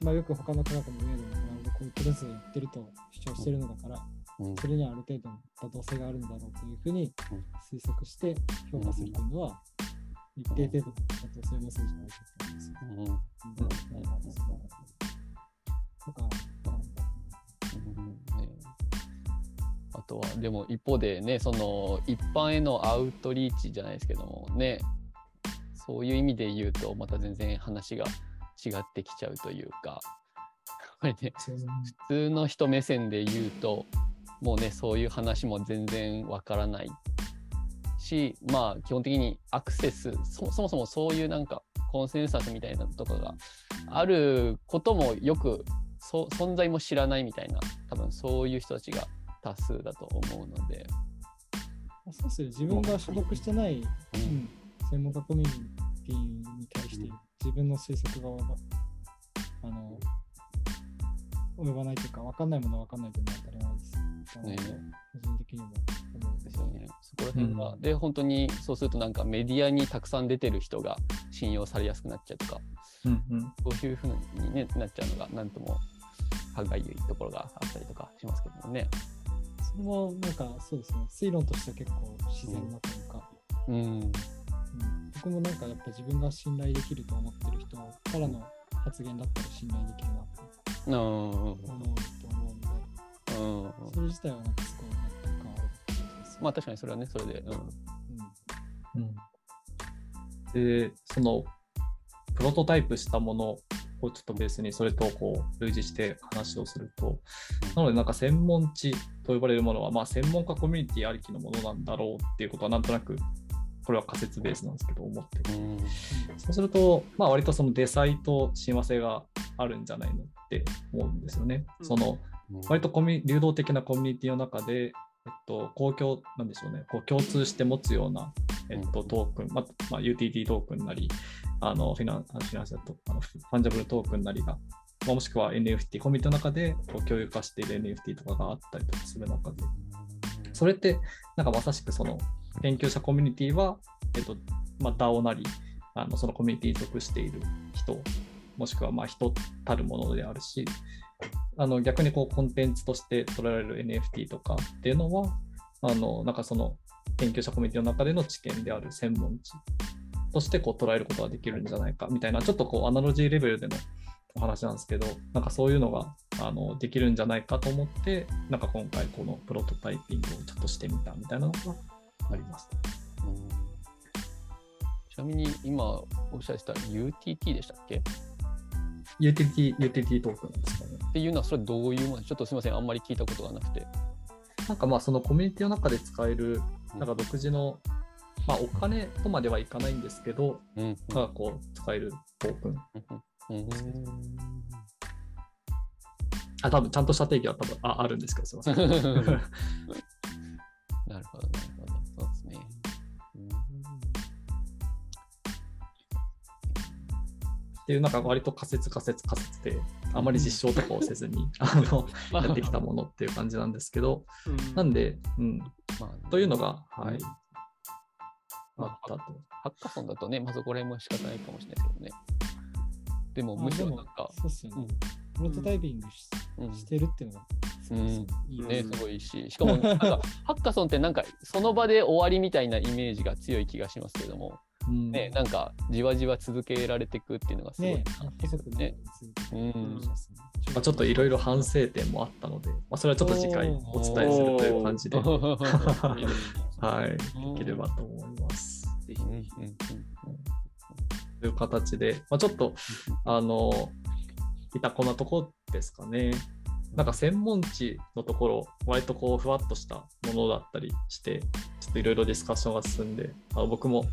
まあ、よく他の科学の上でも学んでこういうプロセスをやってると主張してるのだから、うん。それにはある程度の妥当性があるんだろうというふうにうん。推測して評価するというのは、一定程度の妥当性を持つんじゃないかと思います。うん。うん。とか、とは。でも一方でねその一般へのアウトリーチじゃないですけどもね。そういう意味で言うとまた全然話が違ってきちゃうというか。やっぱりね普通の人目線で言うともうねそういう話も全然わからないしまあ基本的にアクセスそもそもそういうなんかコンセンサスみたいなとかがあることもよくそ存在も知らないみたいな多分そういう人たちが多数だと思うので、そうですね、自分が所属してない、ううんん、専門家コミュニティに対して自分の推測があの及ばないというか、分かんないものは分かんないというのは当たり前です。ね。個人的にも思うんですすよね。そこら辺が、うん。で本当にそうするとなんかメディアにたくさん出てる人が信用されやすくなっちゃうとか。うんうん。そういうふうに、ね、なっちゃうのがなんとも歯がゆいところがあったりとかしますけどもね。それもなんかそうですね、推論としては結構自然なというか、うん。うん、僕もなんかやっぱ自分が信頼できると思ってる人からの発言だったら信頼できるなとうん思うと思うんで、うんそれ自体はなんかすごい納得感あることです。まあ確かにそれはねそれで、うん。うん。うん。で、その、プロトタイプしたものをちょっとベースにそれとこう類似して話をすると、なのでなんか専門知と呼ばれるものは、まあ、専門家コミュニティありきのものなんだろうっていうことはなんとなくこれは仮説ベースなんですけど思ってて。うんそうすると、まあ、割とそのデサイと親和性があるんじゃないのって思うんですよね。うん。その割とコミュ流動的なコミュニティの中で、えっと、公共、なんでしょうね、こう共通して持つような、えっと、トークン、ままあ、UTT トークンなり、あのフィナンフィナンシャルとあのファンジブルトークンなりが、まあ、もしくは NFT、コミュニティの中でこう共有化している NFT とかがあったりとかする中で、それって、なんかまさしくその研究者コミュニティは、えっとまあ、DAO なり、あのそのコミュニティに属している人、もしくはまあ人たるものであるし、あの逆にこうコンテンツとして捉えられる NFT とかっていうのは、あのなんかその研究者コミュニティの中での知見である専門知としてこう捉えることができるんじゃないかみたいな、ちょっとこうアナロジーレベルでのお話なんですけど、なんかそういうのがあのできるんじゃないかと思って、なんか今回このプロトタイピングをちょっとしてみたみたいなのがあります。うんちなみに今おっしゃってた UTT でしたっけ？っ UTT, UTT トークンですかね。ていうのはそれどういうもの？ちょっとすみませんあんまり聞いたことがなくて。なんかまあそのコミュニティの中で使えるうんなんか独自の、まあ、お金とまではいかないんですけど、うん。うんがこう使えるトークン。うん。あ、多分ちゃんとした定義は多分ああるんですけど、すいません。なるほど、なるほど。そうですね。うん。っていうなん。か割と仮説仮説仮説で、あまり実証とかをせずにあのやってきたものっていう感じなん。ですけど、うん。なん。で、うん、まあというのが、はい、まあったと。ハッカソンだとね、まあ、そこら辺も仕方ないかもしれないけどね。でも、むしろなんか、そうっすよね。プロトタイピングし,、うんしてるっていうのが、すごいねすごいし、しかも、なんか、ハッカソンってなんか、その場で終わりみたいなイメージが強い気がしますけども、うんね、なんか、じわじわ続けられていくっていうのがすごいねなって細くね。ね。うん。そう。ですねまあ、ちょっといろいろ反省点もあったので、まあ、それはちょっと次回お伝えするという感じで、はい、できればと思います。という形で、まあ、ちょっと、あの、いたこなとこですかね。なんか専門知のところ、割とこう、ふわっとしたものだったりして、ちょっといろいろディスカッションが進んで、あ僕も、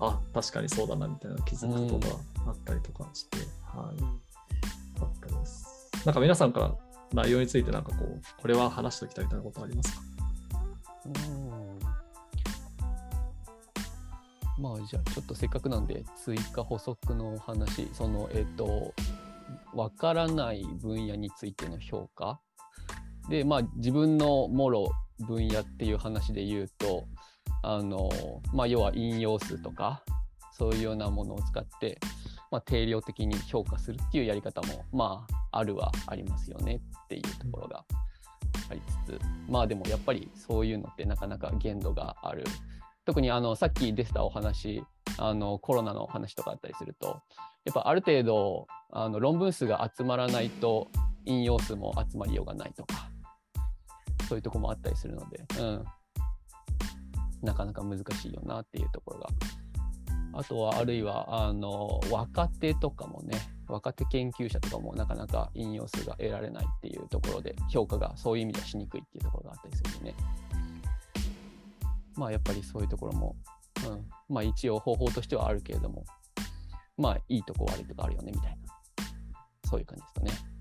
あ、確かにそうだなみたいな気づくことがあったりとかして、はい、あったです。なんか皆さんから内容について、なんかこう、これは話しておきたいみたいなことありますか？うん。まあじゃあちょっとせっかくなんで追加補足のお話。そのえっ、とわからない分野についての評価。でまあ自分のもろ分野っていう話で言うとあのまあ要は引用数とかそういうようなものを使って、まあ、定量的に評価するっていうやり方もまああるはありますよねっていうところがありつつまあでもやっぱりそういうのってなかなか限度がある。特にあのさっき出てたお話あのコロナの話とかあったりするとやっぱある程度あの論文数が集まらないと引用数も集まりようがないとかそういうとこもあったりするので、うん、なかなか難しいよなっていうところが。あとはあるいはあの若手とかもね若手研究者とかもなかなか引用数が得られないっていうところで評価がそういう意味ではしにくいっていうところがあったりするんでね。まあやっぱりそういうところも、うん、まあ一応方法としてはあるけれどもまあいいとこ悪いとこあるよねみたいな。そういう感じですかね。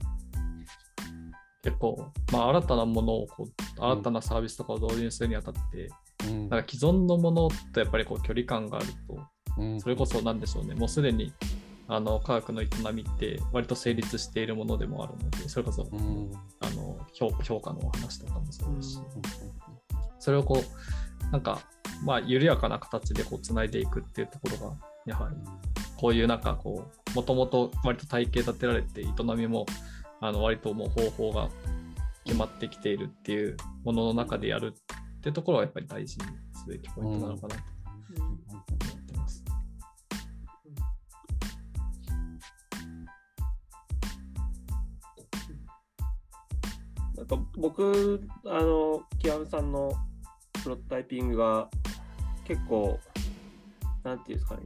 結構、まあ、新たなものをこう、新たなサービスとかを導入するにあたって、うん。なんか既存のものとやっぱりこう距離感があると、うん。それこそなんでしょうね、もうすでにあの科学の営みって割と成立しているものでもあるので、それこそ、うん。あの評評価のお話とかもそうですし、うんそれをこう、なんか、まあ、緩やかな形でこう繋いでいくっていうところが、やはりこういうなんかこう、もともと割と体系立てられて、営みもあの割ともう方法が決まってきているっていうものの中でやるっていうところはやっぱり大事にすべきポイントなのかなと思ってます。なんか僕、あの、キアムさんのプロトタイピングが結構、なんていうんですかね、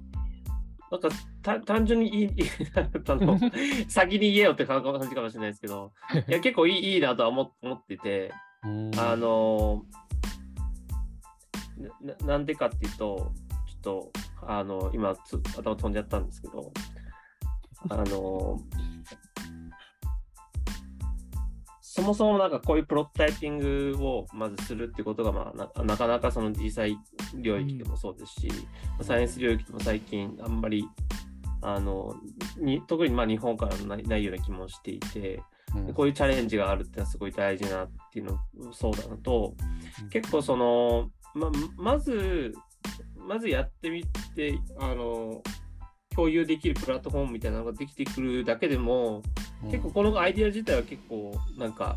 なんかた単純にいいいい あの先に言えよって感じかもしれないですけど、いや結構いいいいなとは思思ってて、あのななんでかっていうと、ちょっとあの今つ頭飛んじゃったんですけど、あのそもそもなんかこういうプロトタイピングをまずするってことが、まあ、ななかなかその実際領域でもそうですし、うん、サイエンス領域でも最近あんまりあのに特にまあ日本からないないような気もしていて、うん、こういうチャレンジがあるっていうのはすごい大事なっていうのそうだなと、うん、結構そのままずまずやってみてあの共有できるプラットフォームみたいなのができてくるだけでも、うん、結構このアイディア自体は結構なんか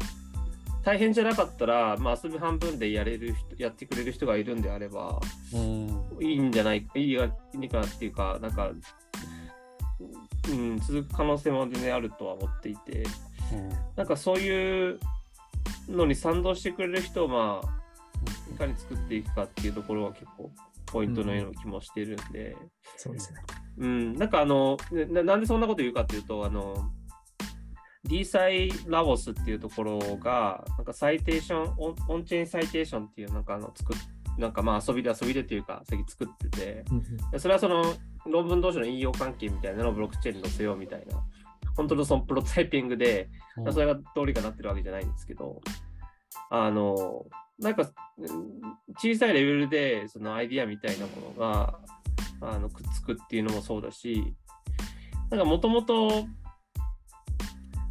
大変じゃなかったら、まあ、遊び半分でやれる人やってくれる人がいるんであれば、うん、いいんじゃないいいかなっていうかなんか、うん、続く可能性も全然あるとは思っていて、うん、なんかそういうのに賛同してくれる人をまあいかに作っていくかっていうところは結構ポイントのような気もしてるんで、うん、そうですね。うん、なんかあのな、なんでそんなこと言うかっていうと、あの、D サイラボスっていうところが、なんかサイテーション、オンオンチェーンサイテーションっていう、なんかあの、作っなんかまあ遊びで遊びでっていうか、最近作ってて、それはその論文同士の引用関係みたいなのをブロックチェーンに載せようみたいな、本当のそのプロトタイピングで、それが通りかなってるわけじゃないんですけど、あの、なんか小さいレベルでそのアイディアみたいなものがあのくっつくっていうのもそうだし、なんかもともと、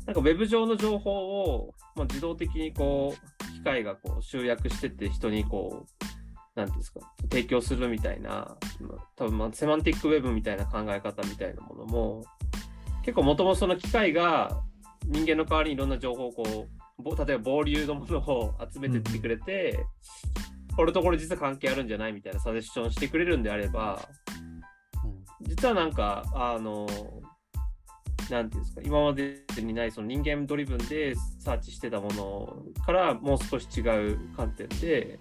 なんかウェブ上の情報を、まあ、自動的にこう、機械がこう集約してて人にこう、なんていうんですか、提供するみたいな、多分まあセマンティックウェブみたいな考え方みたいなものも、結構もともとその機械が人間の代わりにいろんな情報をこう、例えばボリューのものを集めてってくれて、うん、これとこれ実は関係あるんじゃないみたいなサジェスションしてくれるんであれば、うん、実はなんか、あの、なんていうんですか、今までにないその人間ドリブンでサーチしてたものからもう少し違う観点で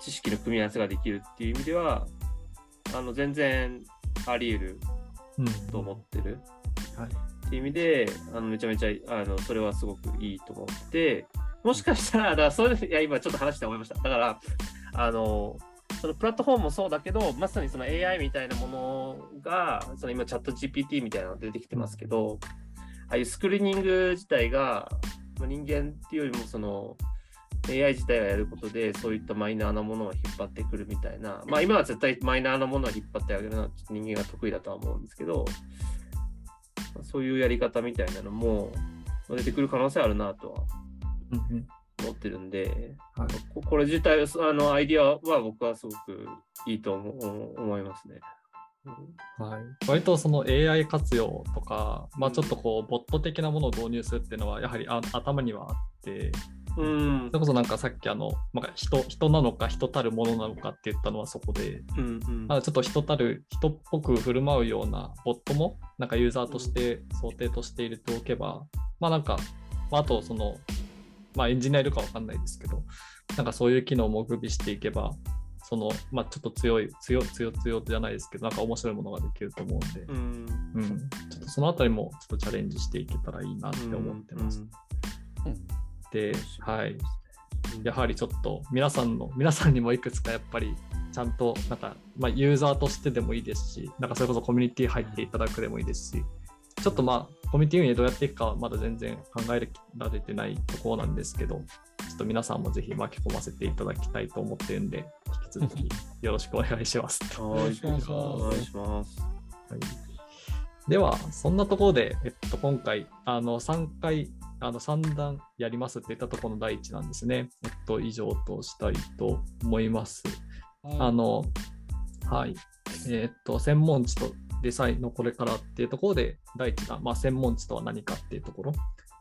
知識の組み合わせができるっていう意味では、あの全然あり得ると思ってる。うん、はいっていう意味で、あのめちゃめちゃあのそれはすごくいいと思って、もしかしたら、だからそれいや今ちょっと話して思いました。だから、あの、そのプラットフォームもそうだけど、まさにその AI みたいなものが、その今チャット GPT みたいなの出てきてますけど、ああいうスクリーニング自体が、人間っていうよりもその AI 自体がやることで、そういったマイナーなものを引っ張ってくるみたいな、まあ今は絶対マイナーなものを引っ張ってあげるのは人間が得意だとは思うんですけど、そういうやり方みたいなのも出てくる可能性あるなとは思ってるんで、はい、これ自体あのアイディアは僕はすごくいいと思思いますね。はい、割とその AI 活用とか、まあ、ちょっとこうボット的なものを導入するっていうのはやはりあ頭にはあってうん、それこそなんかさっきあの、まあ、人人なのか人たるものなのかって言ったのはそこで、うんうん、ちょっと人たる人っぽく振る舞うようなボットもなんかユーザーとして想定として入れておけば、まあなんか、まあ、あとその、まあエンジニアいるかわかんないですけど、なんかそういう機能も具備していけば、その、まあ、ちょっと強い、強い、強い、強いじゃないですけど、なんか面白いものができると思うんで、うん、うん、ちょっとそのあたりもちょっとチャレンジしていけたらいいなって思ってます。うん、うんで、はい、やはりちょっと皆さんの皆さんにもいくつかやっぱりちゃんとなんか、まあ、ユーザーとしてでもいいですしなんかそれこそコミュニティ入っていただくでもいいですしちょっとまあコミュニティ運営どうやっていくかはまだ全然考えられてないところなんですけどちょっと皆さんもぜひ巻き込ませていただきたいと思ってるんで引き続きよろしく お願いします。お願いします。はいでは、そんなところで、えっと、今回、あの3回あの3段やりますって言ったところの第一なんですね。えっと、以上としたいと思います。あの、はい。えー、っと、専門知とデザインのこれからっていうところで、第一弾、まあ、専門知とは何かっていうところ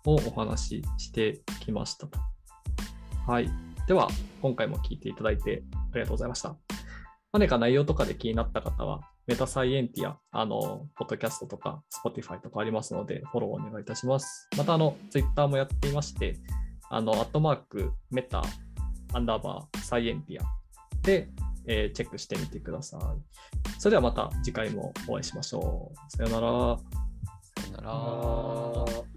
をお話ししてきましたと。はい。では、今回も聞いていただいてありがとうございました。何か内容とかで気になった方は、メタサイエンティア、あの、ポッドキャストとか、Spotify とかありますので、フォローお願いいたします。また、あの、Twitter もやっていまして、あの、アットマーク、メタ、アンダーバー、サイエンティアで、えー、チェックしてみてください。それではまた次回もお会いしましょう。さよなら。さよなら。